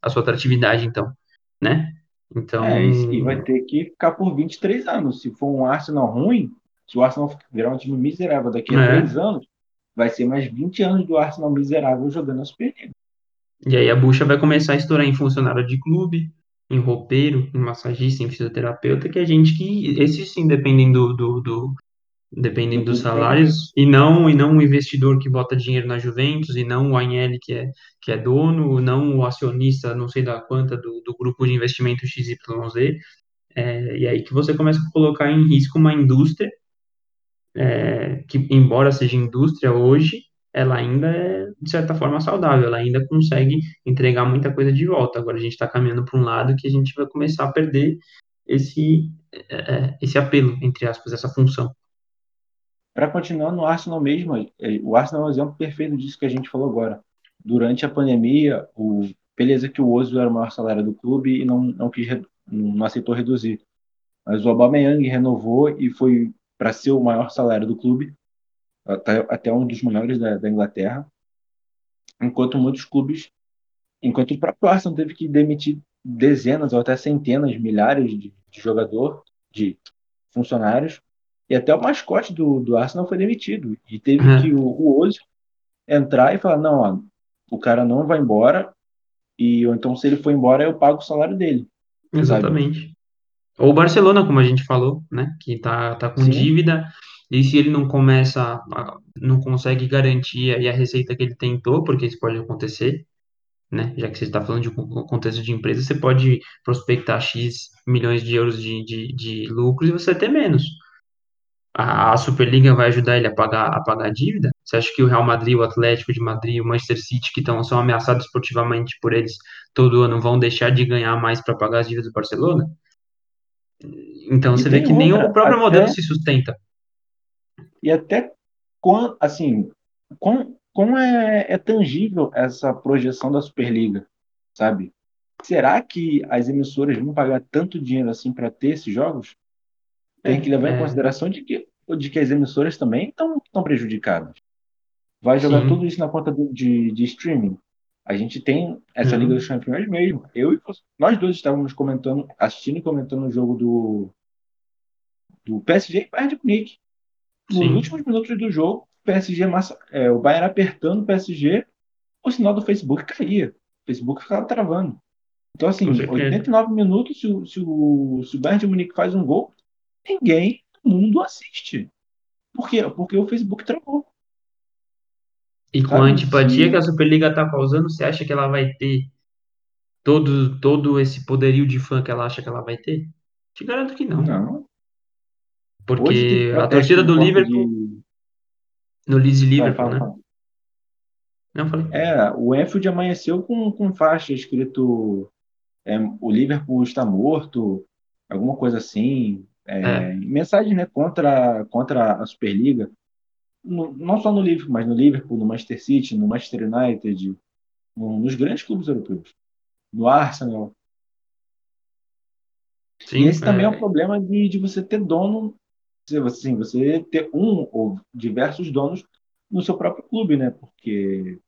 a sua atratividade, então, né? Então, É, e vai ter que ficar por 23 anos. Se for um Arsenal ruim, se o Arsenal virar um time miserável daqui a três é. anos, vai ser mais 20 anos do Arsenal miserável jogando a Superliga. E aí a bucha vai começar a estourar em funcionário de clube, em roupeiro, em massagista, em fisioterapeuta, que é gente que, esses sim, dependem do, do, do- Do dependem dos salários, e não e não o investidor que bota dinheiro na Juventus, e não o Agnelli que é, que é dono, não o acionista, não sei da quanta, do, do grupo de investimento XYZ, é, e aí que você começa a colocar em risco uma indústria é, que, embora seja indústria hoje, ela ainda é, de certa forma, saudável, ela ainda consegue entregar muita coisa de volta. Agora a gente está caminhando para um lado que a gente vai começar a perder esse, é, é, esse apelo, entre aspas, essa função. Para continuar no Arsenal mesmo, é, o Arsenal é um exemplo perfeito disso que a gente falou agora. Durante a pandemia, o, beleza que o Ozil era o maior salário do clube e não, não, quis, não aceitou reduzir. Mas o Aubameyang renovou e foi para ser o maior salário do clube, até, até um dos maiores da, da Inglaterra, enquanto muitos clubes, enquanto o próprio Arsenal teve que demitir dezenas ou até centenas, milhares de, de jogador, de funcionários, e até o mascote do, do Arsenal foi demitido. E teve que o, o Ozil entrar e falar, não, ó, o cara não vai embora, e ou então se ele for embora, eu pago o salário dele, sabe? Ou o Barcelona, como a gente falou, né, que tá, tá com Sim, dívida, e se ele não começa, não consegue garantir aí a receita que ele tentou, porque isso pode acontecer, né? Já que você está falando de um contexto de empresa, você pode prospectar X milhões de euros de, de, de lucros e você ter menos. A, a Superliga vai ajudar ele a pagar, a pagar a dívida? Você acha que o Real Madrid, o Atlético de Madrid, o Manchester City, que tão, são ameaçados esportivamente por eles todo ano, vão deixar de ganhar mais para pagar as dívidas do Barcelona? Então e você vê que nem o outra, próprio modelo até se sustenta. e até quando, assim, como, como é, é tangível essa projeção da Superliga, sabe? Será que as emissoras vão pagar tanto dinheiro assim para ter esses jogos? É, Tem que levar em é, consideração de que, de que as emissoras também estão, prejudicadas. Vai jogar tudo sim, isso na conta de, de streaming. A gente tem essa Liga não, dos Campeões mesmo. Eu e você, nós dois estávamos comentando, assistindo e comentando o jogo do, do PSG e Bayern de Munique. Nos sim, últimos minutos do jogo, o PSG massa, é, o Bayern apertando o PSG, o sinal do Facebook caía. O Facebook ficava travando. Então, assim, certeza. 89 minutos, se o, se o, se o Bayern de Munique faz um gol, ninguém no mundo assiste. Por quê? Porque o Facebook travou, E com a antipatia que a Superliga está causando, você acha que ela vai ter todo, todo esse poderio de fã que ela acha que ela vai ter? Te garanto que não. não. Porque a torcida do Liverpool, de. no Leeds Liverpool, fala, né? fala. Não falei. É, o Enfield amanheceu com, com faixa escrito é, o Liverpool está morto, alguma coisa assim. É, É, mensagem né, contra, contra a Superliga. No, não só no Liverpool, mas no Liverpool, no Manchester City, no Manchester United, no, nos grandes clubes europeus, no Arsenal. E sim, esse também é o é, problema de, de você ter dono, assim, você ter um ou diversos donos no seu próprio clube, né? Porque,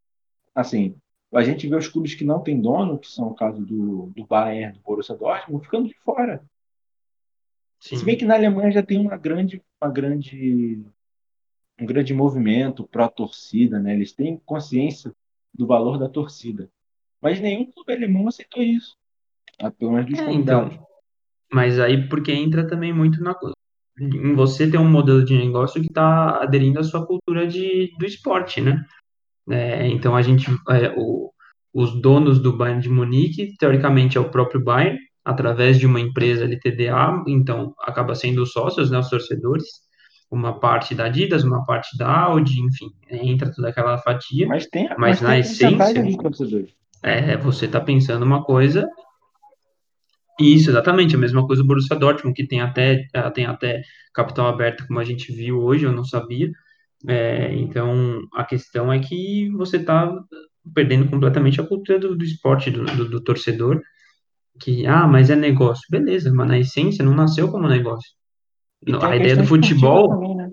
assim, a gente vê os clubes que não têm dono, que são o caso do, do Bayern, do Borussia Dortmund, ficando de fora. Se bem que sim. na Alemanha já tem uma grande, uma grande, um grande movimento pró-torcida, né? Eles têm consciência do valor da torcida. Mas nenhum clube alemão aceitou isso, ah, pelo menos dos É, então. Mas aí porque entra também muito na, em você ter um modelo de negócio que está aderindo à sua cultura de, do esporte, né? É, então a gente, é, o- os donos do Bayern de Munique, teoricamente é o próprio Bayern, através de uma empresa LTDA, então acaba sendo os sócios, né, os torcedores, uma parte da Adidas, uma parte da Audi, enfim, entra toda aquela fatia, Mas tem, mas mas tem na porcentagem essência, é, você está pensando uma coisa, isso, exatamente, a mesma coisa do Borussia Dortmund, que tem até, tem até capital aberto, como a gente viu hoje, eu não sabia, é, então, a questão é que você está perdendo completamente a cultura do, do esporte, do, do, do torcedor, que, ah, mas é negócio. Beleza, mas na essência não nasceu como negócio. E a A ideia do futebol, também, né?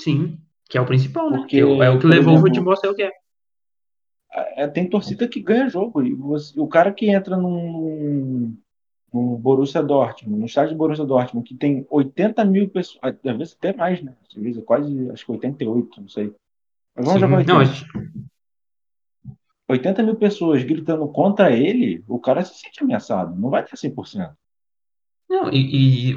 sim, que é o principal, né? Que é o é o Porque, que levou o exemplo, futebol a ser o que é. é, tem torcida que ganha jogo. E você- o cara que entra num, no Borussia Dortmund, no estádio do Borussia Dortmund, que tem 80 mil pessoas, às vezes até mais, né? Às vezes quase, acho que 88, não sei. Mas vamos Sim, jogar não, 80. 80 mil pessoas gritando contra ele, o cara se sente ameaçado. Não vai ter 100%. Não, e, e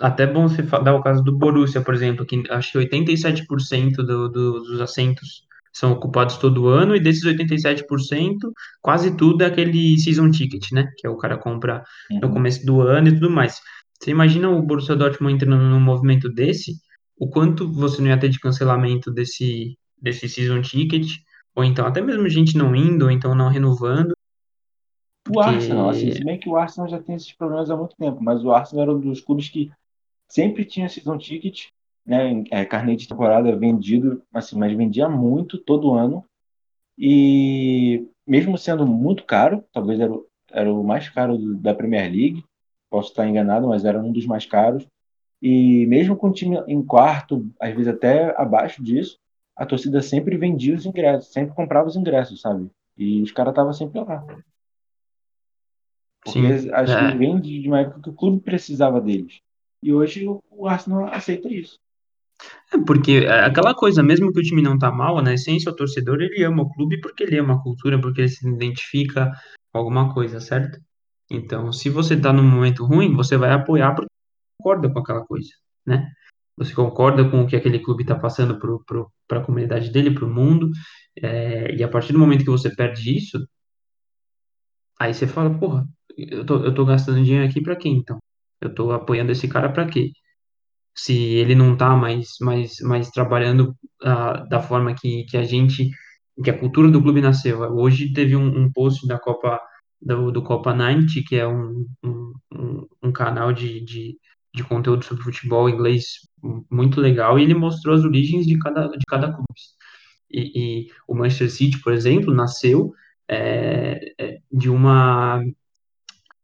até bom você dar o caso do Borussia, por exemplo, que acho que 87% do, do, dos assentos são ocupados todo ano, e desses 87%, quase tudo é aquele season ticket, né? Que é o cara compra no Uhum. começo do ano e tudo mais. Você imagina o Borussia Dortmund entrando num movimento desse, o quanto você não ia ter de cancelamento desse, desse season ticket, ou então até mesmo gente não indo, ou então não renovando, O Arsenal, assim, se bem que o Arsenal já tem esses problemas há muito tempo, mas o Arsenal era um dos clubes que sempre tinha season ticket, né? É, carnê de temporada vendido, assim, mas vendia muito todo ano. E mesmo sendo muito caro, talvez era, o- era o mais caro do- da Premier League, posso estar enganado, mas era um dos mais caros. E mesmo com o time em quarto, às vezes até abaixo disso, a torcida sempre vendia os ingressos, sempre comprava os ingressos, sabe? E os caras estavam sempre lá. Porque sim. acho que é, vem de de uma época que o clube precisava deles. E hoje o o Arsenal aceita isso. É porque é aquela coisa, mesmo que o time não tá mal, na essência o torcedor ele ama o clube porque ele ama a cultura, porque ele se identifica com alguma coisa, certo? Então, se você tá num momento ruim, você vai apoiar porque concorda com aquela coisa, né? Você concorda com o que aquele clube está passando para a comunidade dele, para o mundo, é, e a partir do momento que você perde isso, aí você fala, porra, eu tô, eu tô gastando dinheiro aqui para quê, então? Eu tô apoiando esse cara para quê? se ele não está mais, mais, mais trabalhando ah, da forma que, que a gente, que a cultura do clube nasceu. Hoje teve um, um post da Copa, do, do Copa 90, que é um, um, um canal de, de, de conteúdo sobre futebol inglês muito legal, e ele mostrou as origens de cada, de cada clube. E, e o Manchester City, por exemplo, nasceu é, de uma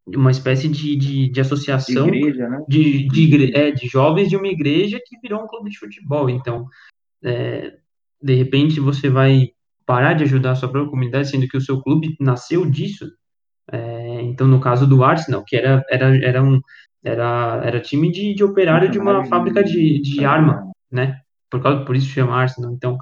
uma espécie de, de, de De associação igreja, né? de, de, é, de jovens de uma igreja que virou um clube de futebol. Então, é, de repente, você vai parar de ajudar a sua própria comunidade, sendo que o seu clube nasceu disso. É, então, no caso do Arsenal, que era, era, era, um, era, era time de, de operário de uma fábrica de de, de de arma, né? Por causa, por isso chama Arsenal. Então,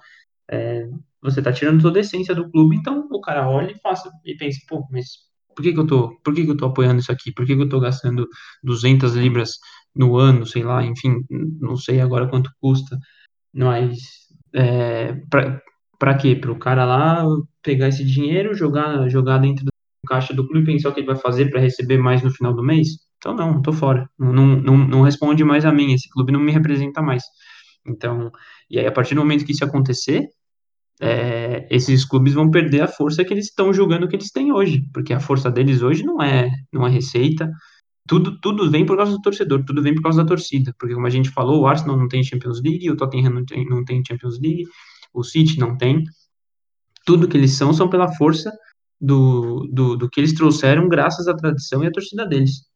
é, você está tirando toda a essência do clube, então o cara olha e, faça, e pensa, pô, mas por que que eu tô, por que que eu tô apoiando isso aqui? Por que que eu tô gastando 200 libras no ano, sei lá, enfim, não sei agora quanto custa, mas é, pra, pra quê? Para o cara lá pegar esse dinheiro, jogar, jogar dentro do caixa do clube e pensar o que ele vai fazer para receber mais no final do mês? Então não, tô fora. Não, não, não responde mais a mim, esse clube não me representa mais. Então, e aí a partir do momento que isso acontecer, é, esses clubes vão perder a força que eles estão julgando que eles têm hoje, porque a força deles hoje não é, não é receita, tudo, tudo vem por causa do torcedor, tudo vem por causa da torcida, porque como a gente falou, o Arsenal não tem Champions League, o Tottenham não tem, não tem Champions League, o City não tem, tudo que eles são são pela força do, do, do que eles trouxeram graças à tradição e à torcida deles.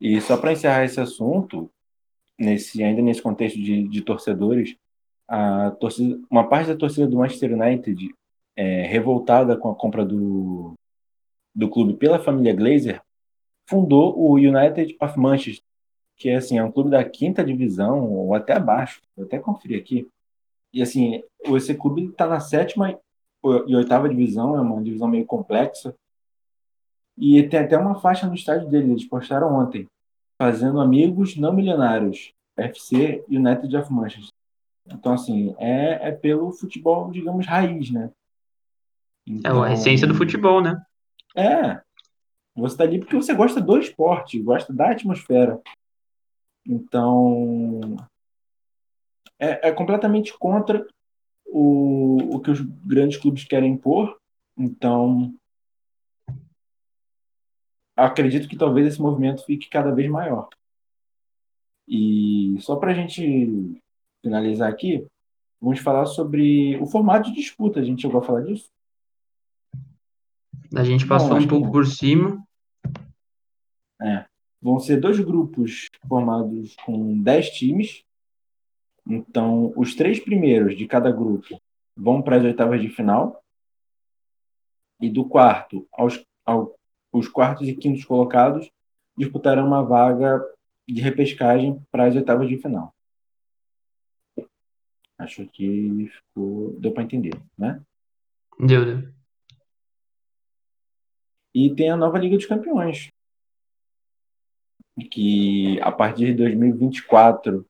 E só para encerrar esse assunto, nesse, ainda nesse contexto de, de torcedores, a torcida, uma parte da torcida do Manchester United, é, revoltada com a compra do, do clube pela família Glazer, fundou o United of Manchester, que é, assim, é um clube da quinta divisão, ou até abaixo, vou até conferir aqui. E assim, esse clube está na sétima e oitava divisão, é uma divisão meio complexa, e tem até uma faixa no estádio dele, eles postaram ontem, fazendo amigos não milionários, FC United of Manchester. Então, assim, é, é pelo futebol, digamos, raiz, né? É a essência do Então, futebol, né? é, você tá ali porque você gosta do esporte, gosta da atmosfera. Então, é, é completamente contra o, o que os grandes clubes querem impor. Então, acredito que talvez esse movimento fique cada vez maior. E só para a gente finalizar aqui, vamos falar sobre o formato de disputa. A gente chegou a falar disso? A gente passou um acho que pouco por cima, É. Vão ser dois grupos formados com 10 times. Então, os três primeiros de cada grupo vão para as oitavas de final. E do quarto aos, ao, os quartos e quintos colocados disputarão uma vaga de repescagem para as oitavas de final. Acho que ficou, deu para entender, né? Deu, deu. E tem a nova Liga dos Campeões, que a partir de 2024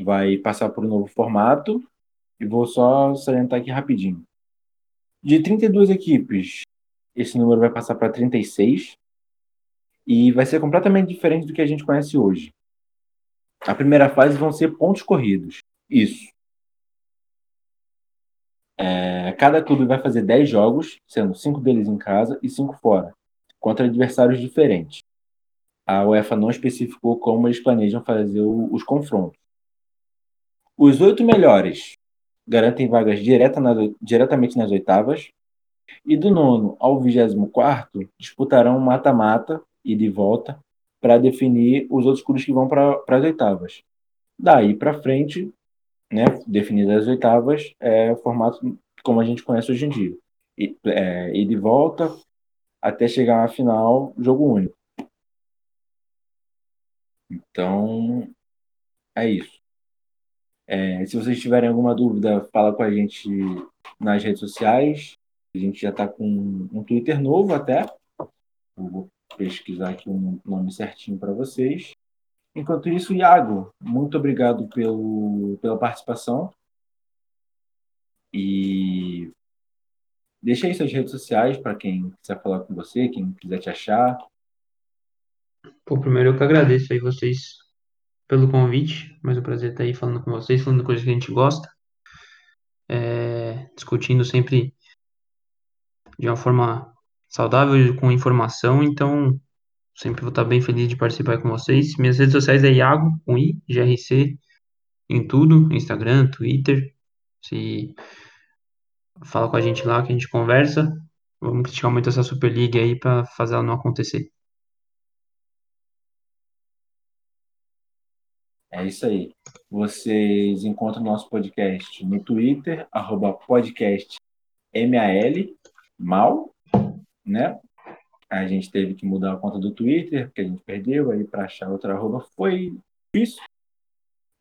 vai passar por um novo formato. E vou só salientar aqui rapidinho. De 32 equipes, esse número vai passar para 36 e vai ser completamente diferente do que a gente conhece hoje. A primeira fase vão ser pontos corridos. Isso. É, cada clube vai fazer 10 jogos, sendo 5 deles em casa e 5 fora, contra adversários diferentes. A UEFA não especificou como eles planejam fazer o, os confrontos. Os oito melhores garantem vagas direta diretamente nas oitavas, e do nono ao vigésimo quarto disputarão mata-mata e de volta para definir os outros clubes que vão para as oitavas. Daí para frente, né, definidas as oitavas, é o formato como a gente conhece hoje em dia. E, é, e de volta até chegar à final, jogo único. Então, é isso. É, se vocês tiverem alguma dúvida, fala com a gente nas redes sociais. A gente já está com um Twitter novo até. Vou pesquisar aqui um nome certinho para vocês. Enquanto isso, Iago, muito obrigado pelo, pela participação. E deixa aí suas redes sociais para quem quiser falar com você, quem quiser te achar. Pô, primeiro eu que agradeço aí vocês pelo convite, mas é um prazer estar aí falando com vocês, falando coisas que a gente gosta, é, discutindo sempre de uma forma saudável, com informação, então sempre vou estar bem feliz de participar com vocês. Minhas redes sociais é Iago, com I, GRC, em tudo, Instagram, Twitter, se fala com a gente lá que a gente conversa, vamos criticar muito essa Superliga aí para fazer ela não acontecer. É isso aí. Vocês encontram nosso podcast no Twitter, arroba podcast MAL, mal, né? A gente teve que mudar a conta do Twitter, porque a gente perdeu, aí para achar outra arroba foi difícil.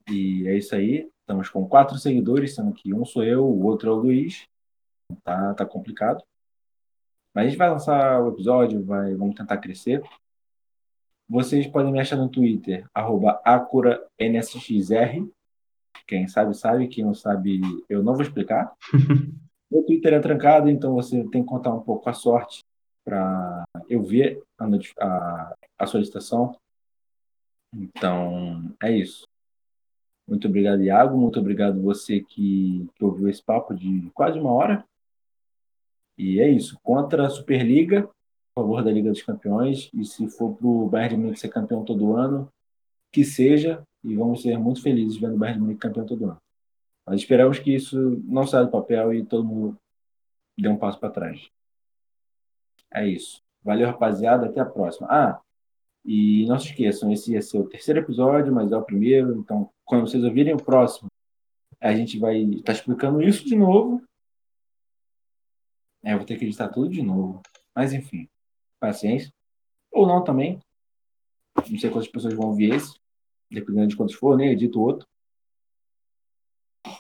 E é isso aí. Estamos com quatro seguidores, sendo que um sou eu, o outro é o Luiz. Tá, tá complicado. Mas a gente vai lançar o episódio, vai, vamos tentar crescer. Vocês podem me achar no Twitter, arroba AcuraNSXR. Quem sabe, sabe. Quem não sabe, eu não vou explicar. Meu Twitter é trancado, então você tem que contar um pouco com a sorte para eu ver a, a, a solicitação. Então, é isso. Muito obrigado, Iago. Muito obrigado você que, que ouviu esse papo de quase uma hora. E é isso. Contra a Superliga, favor da Liga dos Campeões e se for para o Bayern de Munique ser campeão todo ano, que seja e vamos ser muito felizes vendo o Bayern de Munique campeão todo ano. Mas esperamos que isso não saia do papel e todo mundo dê um passo para trás. É isso. Valeu, rapaziada. Até a próxima. Ah, e não se esqueçam, esse ia ser o terceiro episódio, mas é o primeiro. Então, quando vocês ouvirem o próximo, a gente vai estar tá explicando isso de novo. É, eu vou ter que editar tudo de novo. Mas enfim paciência. Ou não também. Não sei quantas pessoas vão ouvir esse. Dependendo de quantos for, nem né? edito outro.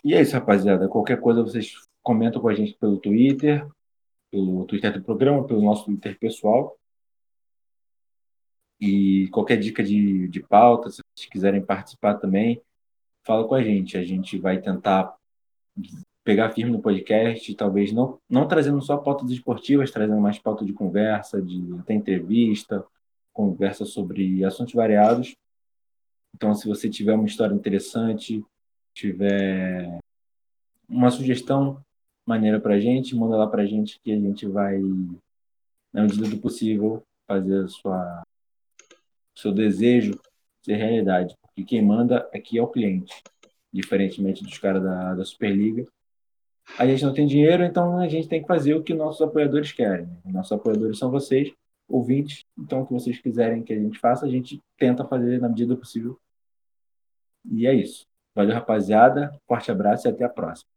E é isso, rapaziada. Qualquer coisa vocês comentam com a gente pelo Twitter, pelo Twitter do programa, pelo nosso Twitter pessoal. E qualquer dica de, de pauta, se vocês quiserem participar também, fala com a gente. A gente vai tentar pegar firme no podcast, talvez não, não trazendo só pautas esportivas, trazendo mais pauta de conversa, de até entrevista, conversa sobre assuntos variados. Então, se você tiver uma história interessante, tiver uma sugestão maneira para a gente, manda lá para a gente que a gente vai, na medida do possível, fazer a sua seu desejo ser realidade. Porque quem manda aqui é o cliente, diferentemente dos caras da, da Superliga, a gente não tem dinheiro, então a gente tem que fazer o que nossos apoiadores querem. Nossos apoiadores são vocês, ouvintes, então o que vocês quiserem que a gente faça, a gente tenta fazer na medida possível. E é isso. Valeu, rapaziada. Forte abraço e até a próxima.